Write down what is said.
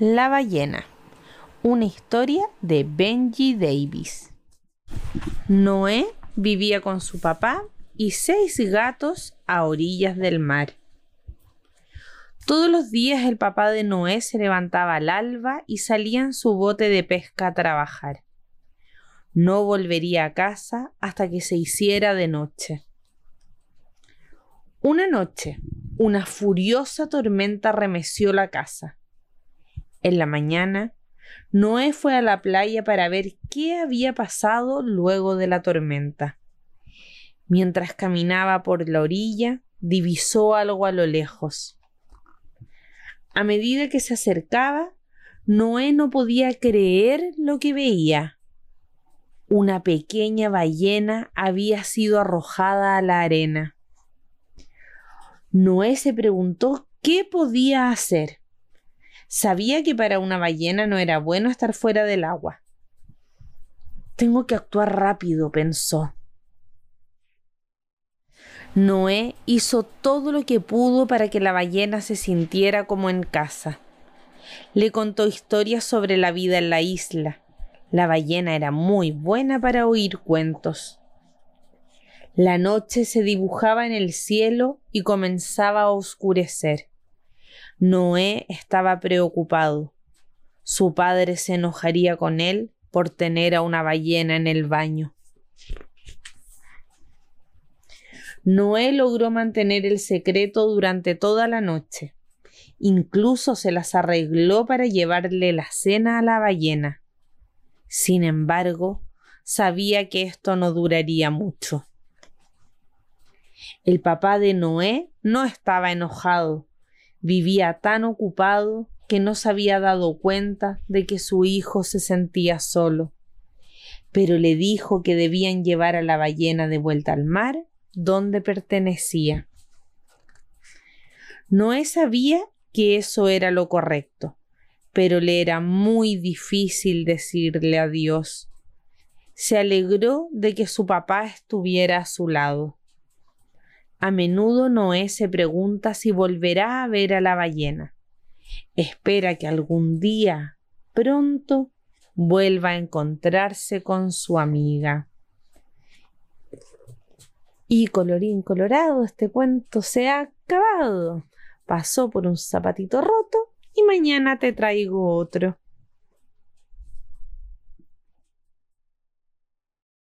La ballena. Una historia de Benji Davis. Noé vivía con su papá y seis gatos a orillas del mar. Todos los días el papá de Noé se levantaba al alba y salía en su bote de pesca a trabajar. No volvería a casa hasta que se hiciera de noche. Una noche, una furiosa tormenta remeció la casa. En la mañana, Noé fue a la playa para ver qué había pasado luego de la tormenta. Mientras caminaba por la orilla, divisó algo a lo lejos. A medida que se acercaba, Noé no podía creer lo que veía. Una pequeña ballena había sido arrojada a la arena. Noé se preguntó qué podía hacer. Sabía que para una ballena no era bueno estar fuera del agua. Tengo que actuar rápido, pensó. Noé hizo todo lo que pudo para que la ballena se sintiera como en casa. Le contó historias sobre la vida en la isla. La ballena era muy buena para oír cuentos. La noche se dibujaba en el cielo y comenzaba a oscurecer. Noé estaba preocupado. Su padre se enojaría con él por tener a una ballena en el baño. Noé logró mantener el secreto durante toda la noche. Incluso se las arregló para llevarle la cena a la ballena. Sin embargo, sabía que esto no duraría mucho. El papá de Noé no estaba enojado, vivía tan ocupado que no se había dado cuenta de que su hijo se sentía solo, pero le dijo que debían llevar a la ballena de vuelta al mar donde pertenecía. Noé sabía que eso era lo correcto, pero le era muy difícil decirle adiós. Se alegró de que su papá estuviera a su lado. A menudo Noé se pregunta si volverá a ver a la ballena. Espera que algún día, pronto, vuelva a encontrarse con su amiga. Y colorín colorado, este cuento se ha acabado. Pasó por un zapatito roto y mañana te traigo otro.